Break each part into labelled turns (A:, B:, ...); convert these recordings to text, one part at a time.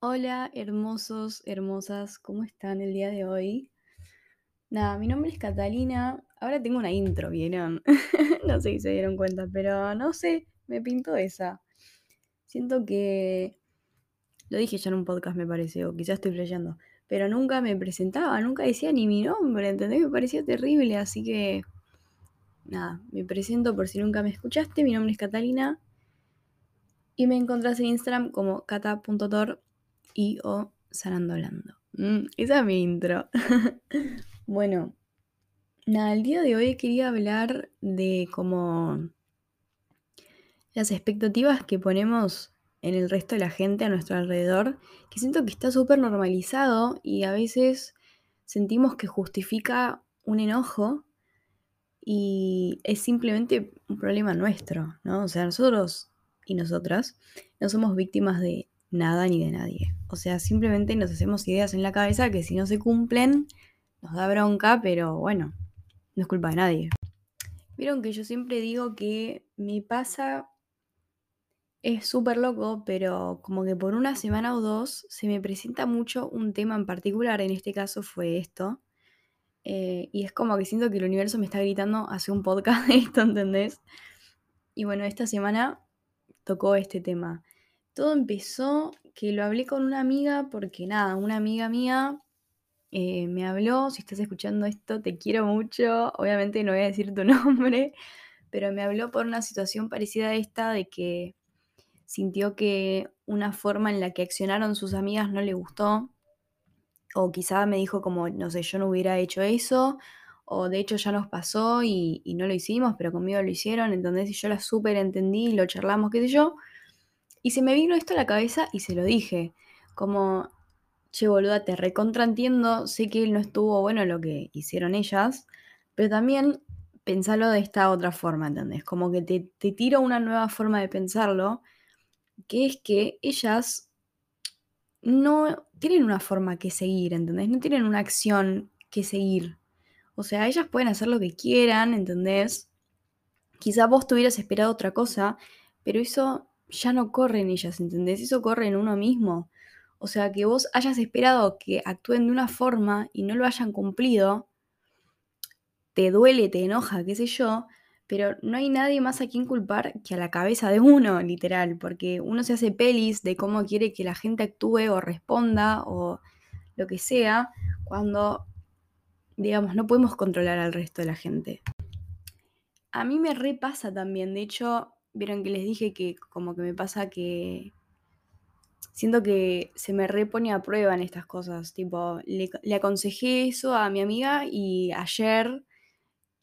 A: Hola, hermosos, hermosas, ¿cómo están el día de hoy? Nada, mi nombre es Catalina. Ahora tengo una intro, ¿vieron? no sé si se dieron cuenta, pero no sé, me pintó esa. Siento que. Lo dije ya en un podcast, me parece, o quizás estoy flasheando. Pero nunca me presentaba, nunca decía ni mi nombre, ¿entendés? Me parecía terrible, así que. Nada, me presento por si nunca me escuchaste. Mi nombre es Catalina. Y me encontrás en Instagram como cata.tor y o Sarandolando. Mm, esa es mi intro. bueno, nada, el día de hoy quería hablar de cómo las expectativas que ponemos en el resto de la gente a nuestro alrededor, que siento que está súper normalizado y a veces sentimos que justifica un enojo y es simplemente un problema nuestro, ¿no? O sea, nosotros y nosotras no somos víctimas de nada ni de nadie. O sea, simplemente nos hacemos ideas en la cabeza que si no se cumplen nos da bronca, pero bueno, no es culpa de nadie. Vieron que yo siempre digo que me pasa, es súper loco, pero como que por una semana o dos se me presenta mucho un tema en particular, en este caso fue esto, eh, y es como que siento que el universo me está gritando hace un podcast de esto, ¿entendés? Y bueno, esta semana tocó este tema. Todo empezó que lo hablé con una amiga porque nada, una amiga mía eh, me habló, si estás escuchando esto, te quiero mucho, obviamente no voy a decir tu nombre, pero me habló por una situación parecida a esta de que sintió que una forma en la que accionaron sus amigas no le gustó, o quizá me dijo como, no sé, yo no hubiera hecho eso, o de hecho ya nos pasó y, y no lo hicimos, pero conmigo lo hicieron, entonces yo la súper entendí, lo charlamos, qué sé yo, y se me vino esto a la cabeza y se lo dije, como, che boluda, te recontraentiendo, sé que él no estuvo bueno lo que hicieron ellas, pero también pensalo de esta otra forma, ¿entendés? Como que te, te tiro una nueva forma de pensarlo, que es que ellas no tienen una forma que seguir, ¿entendés? No tienen una acción que seguir. O sea, ellas pueden hacer lo que quieran, ¿entendés? Quizá vos tuvieras esperado otra cosa, pero eso ya no corre en ellas, ¿entendés? Eso corre en uno mismo. O sea, que vos hayas esperado que actúen de una forma y no lo hayan cumplido, te duele, te enoja, qué sé yo, pero no hay nadie más a quien culpar que a la cabeza de uno, literal, porque uno se hace pelis de cómo quiere que la gente actúe o responda o lo que sea, cuando, digamos, no podemos controlar al resto de la gente. A mí me repasa también, de hecho, vieron que les dije que como que me pasa que siento que se me repone a prueba en estas cosas. Tipo, le, aconsejé eso a mi amiga y ayer,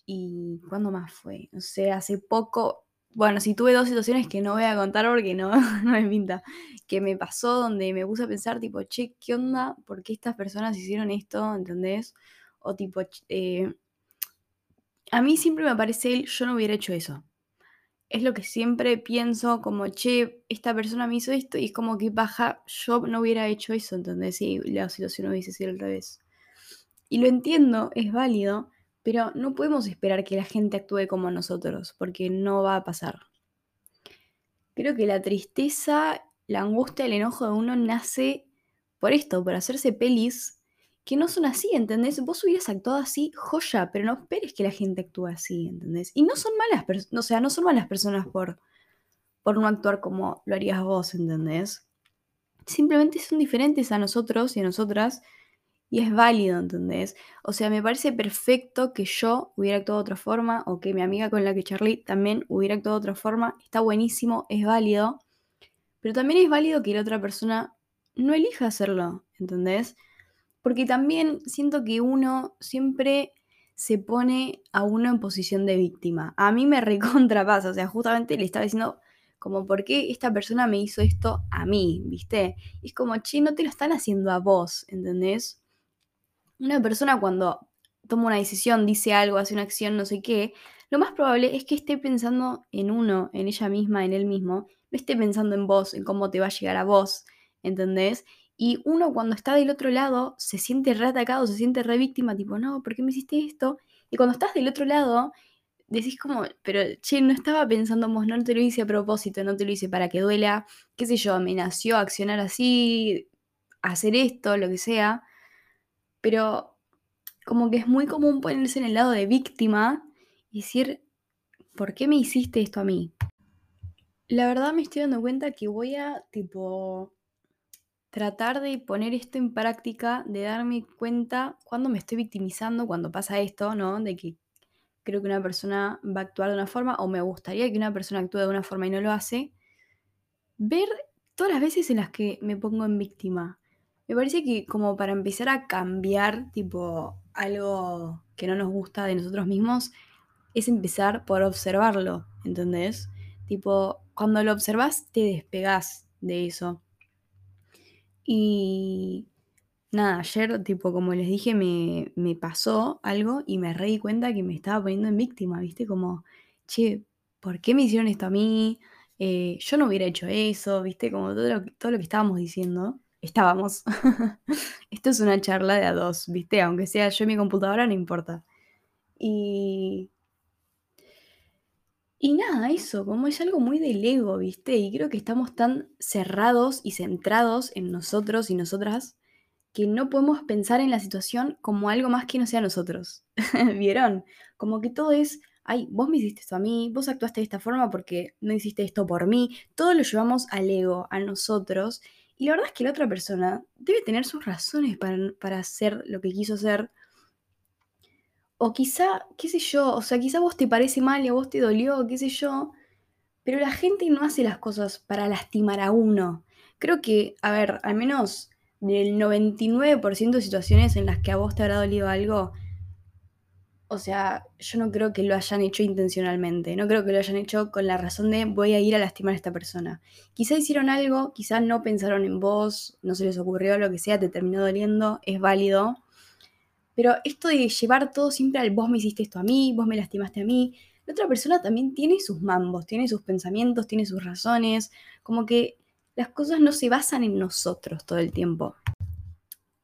A: y ¿cuándo más fue? No sé, hace poco, bueno, sí tuve dos situaciones que no voy a contar porque no, no me pinta, que me pasó donde me puse a pensar, tipo, che, ¿qué onda? ¿Por qué estas personas hicieron esto? ¿Entendés? O tipo, eh, a mí siempre me parece él, yo no hubiera hecho eso es lo que siempre pienso, como, che, esta persona me hizo esto, y es como que baja, yo no hubiera hecho eso, ¿entendés? Si la situación hubiese sido al revés. Y lo entiendo, es válido, pero no podemos esperar que la gente actúe como nosotros, porque no va a pasar. Creo que la tristeza, la angustia, el enojo de uno nace por esto, por hacerse pelis que no son así, ¿entendés? Vos hubieras actuado así, joya, pero no esperes que la gente actúe así, ¿entendés? Y no son malas personas, o sea, no son malas personas por, por no actuar como lo harías vos, ¿entendés? Simplemente son diferentes a nosotros y a nosotras y es válido, ¿entendés? O sea, me parece perfecto que yo hubiera actuado de otra forma o que mi amiga con la que Charlie también hubiera actuado de otra forma. Está buenísimo, es válido. Pero también es válido que la otra persona no elija hacerlo, ¿entendés? Porque también siento que uno siempre se pone a uno en posición de víctima. A mí me recontrapasa, o sea, justamente le estaba diciendo como, ¿por qué esta persona me hizo esto a mí? ¿Viste? Es como, che, no te lo están haciendo a vos, ¿entendés? Una persona cuando toma una decisión, dice algo, hace una acción, no sé qué, lo más probable es que esté pensando en uno, en ella misma, en él mismo, no esté pensando en vos, en cómo te va a llegar a vos, ¿entendés? Y uno cuando está del otro lado se siente re atacado, se siente re víctima, tipo, no, ¿por qué me hiciste esto? Y cuando estás del otro lado, decís como, pero che, no estaba pensando en vos, no te lo hice a propósito, no te lo hice para que duela, qué sé yo, me nació accionar así, hacer esto, lo que sea, pero como que es muy común ponerse en el lado de víctima y decir, ¿por qué me hiciste esto a mí? La verdad me estoy dando cuenta que voy a, tipo, tratar de poner esto en práctica, de darme cuenta cuando me estoy victimizando, cuando pasa esto, ¿no? De que creo que una persona va a actuar de una forma o me gustaría que una persona actúe de una forma y no lo hace. Ver todas las veces en las que me pongo en víctima. Me parece que como para empezar a cambiar, tipo, algo que no nos gusta de nosotros mismos, es empezar por observarlo, ¿entendés? Tipo, cuando lo observas, te despegás de eso. Y nada, ayer, tipo, como les dije, me, me pasó algo y me re di cuenta que me estaba poniendo en víctima, ¿viste? Como, che, ¿por qué me hicieron esto a mí? Eh, yo no hubiera hecho eso, ¿viste? Como todo lo, todo lo que estábamos diciendo. Estábamos. Esto es una charla de a dos, ¿viste? Aunque sea yo y mi computadora, no importa. Y y nada, eso, como es algo muy del ego, ¿viste? Y creo que estamos tan cerrados y centrados en nosotros y nosotras que no podemos pensar en la situación como algo más que no sea nosotros. ¿Vieron? Como que todo es, ay, vos me hiciste esto a mí, vos actuaste de esta forma porque no hiciste esto por mí. Todo lo llevamos al ego, a nosotros. Y la verdad es que la otra persona debe tener sus razones para, para hacer lo que quiso hacer o quizá, qué sé yo, o sea, quizá vos te parece mal y a vos te dolió, qué sé yo, pero la gente no hace las cosas para lastimar a uno. Creo que, a ver, al menos del 99% de situaciones en las que a vos te habrá dolido algo, o sea, yo no creo que lo hayan hecho intencionalmente, no creo que lo hayan hecho con la razón de voy a ir a lastimar a esta persona. Quizá hicieron algo, quizá no pensaron en vos, no se les ocurrió, lo que sea, te terminó doliendo, es válido, pero esto de llevar todo siempre al vos me hiciste esto a mí, vos me lastimaste a mí, la otra persona también tiene sus mambos, tiene sus pensamientos, tiene sus razones, como que las cosas no se basan en nosotros todo el tiempo.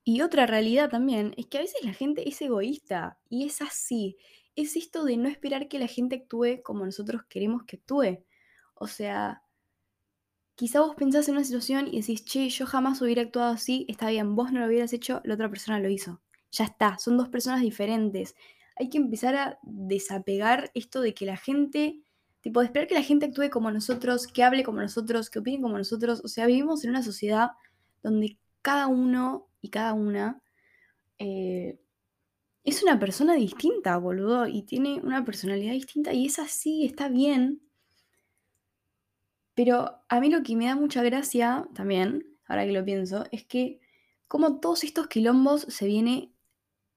A: Y otra realidad también es que a veces la gente es egoísta y es así. Es esto de no esperar que la gente actúe como nosotros queremos que actúe. O sea, quizá vos pensás en una situación y decís, che, yo jamás hubiera actuado así, está bien, vos no lo hubieras hecho, la otra persona lo hizo ya está, son dos personas diferentes. Hay que empezar a desapegar esto de que la gente, tipo, de esperar que la gente actúe como nosotros, que hable como nosotros, que opine como nosotros. O sea, vivimos en una sociedad donde cada uno y cada una eh, es una persona distinta, boludo, y tiene una personalidad distinta y es así, está bien. Pero a mí lo que me da mucha gracia también, ahora que lo pienso, es que como todos estos quilombos se viene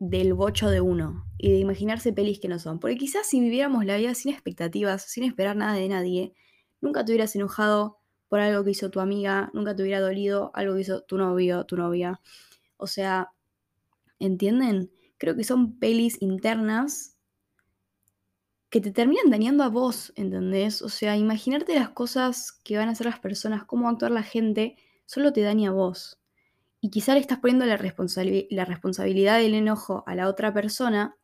A: del bocho de uno y de imaginarse pelis que no son. Porque quizás si viviéramos la vida sin expectativas, sin esperar nada de nadie, nunca te hubieras enojado por algo que hizo tu amiga, nunca te hubiera dolido algo que hizo tu novio, tu novia. O sea, ¿entienden? Creo que son pelis internas que te terminan dañando a vos, ¿entendés? O sea, imaginarte las cosas que van a hacer las personas, cómo actuar la gente, solo te daña a vos y quizá le estás poniendo la, la responsabilidad del enojo a la otra persona,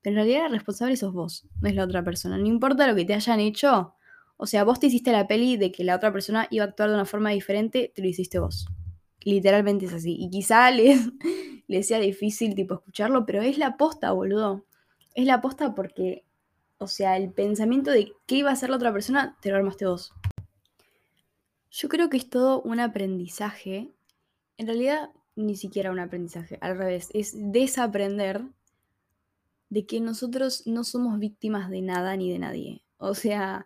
A: pero en realidad el responsable sos vos, no es la otra persona. No importa lo que te hayan hecho, o sea, vos te hiciste la peli de que la otra persona iba a actuar de una forma diferente, te lo hiciste vos. Literalmente es así. Y quizá les, sea difícil tipo escucharlo, pero es la posta, boludo. Es la posta porque, o sea, el pensamiento de qué iba a hacer la otra persona, te lo armaste vos. Yo creo que es todo un aprendizaje en realidad, ni siquiera un aprendizaje, al revés, es desaprender de que nosotros no somos víctimas de nada ni de nadie. O sea,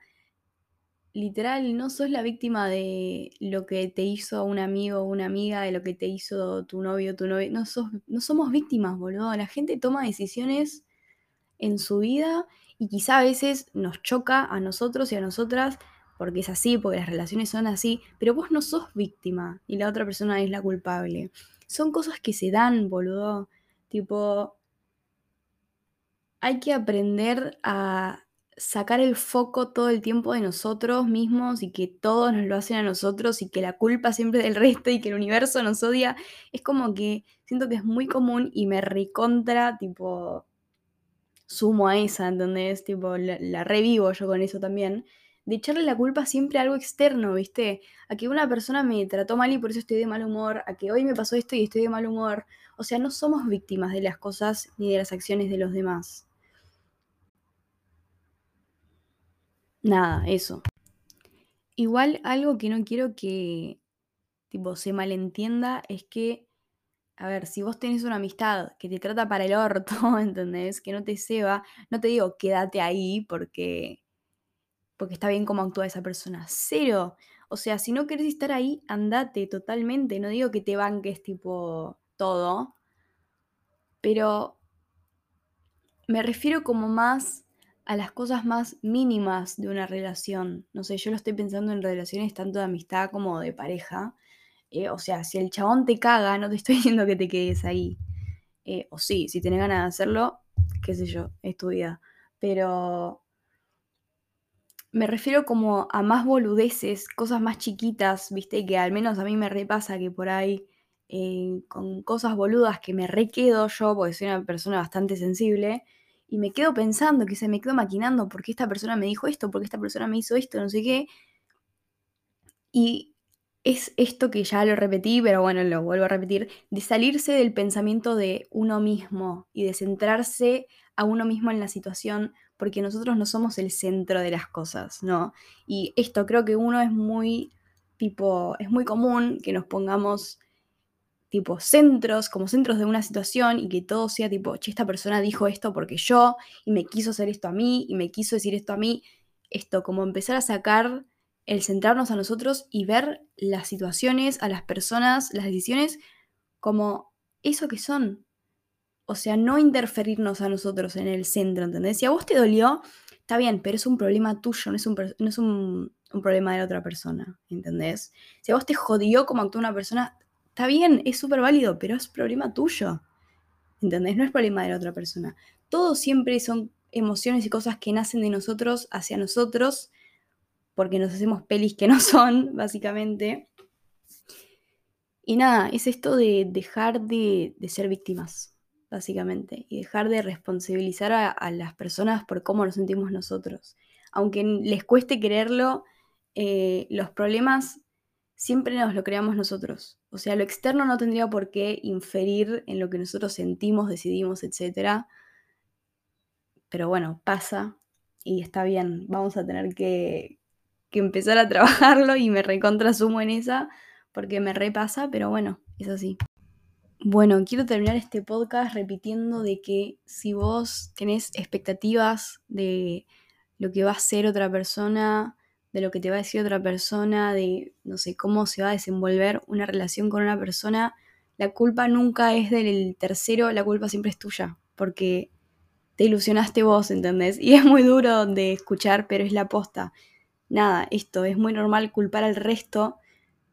A: literal, no sos la víctima de lo que te hizo un amigo o una amiga, de lo que te hizo tu novio tu novia. No, no somos víctimas, boludo. La gente toma decisiones en su vida y quizá a veces nos choca a nosotros y a nosotras porque es así, porque las relaciones son así, pero vos no sos víctima y la otra persona es la culpable. Son cosas que se dan, boludo. Tipo, hay que aprender a sacar el foco todo el tiempo de nosotros mismos y que todos nos lo hacen a nosotros y que la culpa siempre del resto y que el universo nos odia. Es como que siento que es muy común y me recontra, tipo, sumo a esa, ¿entendés? Tipo, la revivo yo con eso también de echarle la culpa siempre a algo externo, ¿viste? A que una persona me trató mal y por eso estoy de mal humor, a que hoy me pasó esto y estoy de mal humor. O sea, no somos víctimas de las cosas ni de las acciones de los demás. Nada, eso. Igual algo que no quiero que tipo se malentienda es que a ver, si vos tenés una amistad que te trata para el orto, ¿entendés? Que no te ceba, no te digo quédate ahí porque porque está bien cómo actúa esa persona. Cero. O sea, si no querés estar ahí, andate totalmente. No digo que te banques tipo todo. Pero me refiero como más a las cosas más mínimas de una relación. No sé, yo lo estoy pensando en relaciones tanto de amistad como de pareja. Eh, o sea, si el chabón te caga, no te estoy diciendo que te quedes ahí. Eh, o sí, si tenés ganas de hacerlo, qué sé yo, es tu vida. Pero me refiero como a más boludeces, cosas más chiquitas, viste, que al menos a mí me repasa que por ahí eh, con cosas boludas que me requedo yo, porque soy una persona bastante sensible, y me quedo pensando, que se me quedo maquinando, porque esta persona me dijo esto, porque esta persona me hizo esto, no sé qué. Y es esto que ya lo repetí, pero bueno, lo vuelvo a repetir, de salirse del pensamiento de uno mismo y de centrarse a uno mismo en la situación, porque nosotros no somos el centro de las cosas, ¿no? Y esto creo que uno es muy, tipo, es muy común que nos pongamos tipo centros, como centros de una situación y que todo sea tipo, che, esta persona dijo esto porque yo, y me quiso hacer esto a mí, y me quiso decir esto a mí, esto, como empezar a sacar el centrarnos a nosotros y ver las situaciones, a las personas, las decisiones como eso que son, o sea, no interferirnos a nosotros en el centro, ¿entendés? Si a vos te dolió, está bien, pero es un problema tuyo, no es un, no es un, problema de la otra persona, ¿entendés? Si a vos te jodió como actuó una persona, está bien, es súper válido, pero es problema tuyo, ¿entendés? No es problema de la otra persona. Todo siempre son emociones y cosas que nacen de nosotros hacia nosotros, porque nos hacemos pelis que no son, básicamente. Y nada, es esto de dejar de, de ser víctimas básicamente, y dejar de responsabilizar a, las personas por cómo nos sentimos nosotros. Aunque les cueste creerlo, eh, los problemas siempre nos lo creamos nosotros. O sea, lo externo no tendría por qué inferir en lo que nosotros sentimos, decidimos, etc. Pero bueno, pasa y está bien. Vamos a tener que, que empezar a trabajarlo y me recontrasumo en esa porque me repasa, pero bueno, es así. Bueno, quiero terminar este podcast repitiendo de que si vos tenés expectativas de lo que va a ser otra persona, de lo que te va a decir otra persona, de no sé cómo se va a desenvolver una relación con una persona, la culpa nunca es del tercero, la culpa siempre es tuya, porque te ilusionaste vos, ¿entendés? Y es muy duro de escuchar, pero es la posta. Nada, esto es muy normal culpar al resto,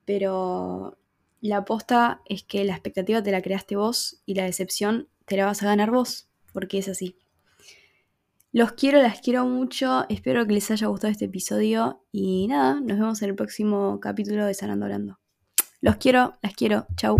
A: pero la aposta es que la expectativa te la creaste vos y la decepción te la vas a ganar vos, porque es así. Los quiero, las quiero mucho, espero que les haya gustado este episodio y nada, nos vemos en el próximo capítulo de Sanando Hablando. Los quiero, las quiero, chau.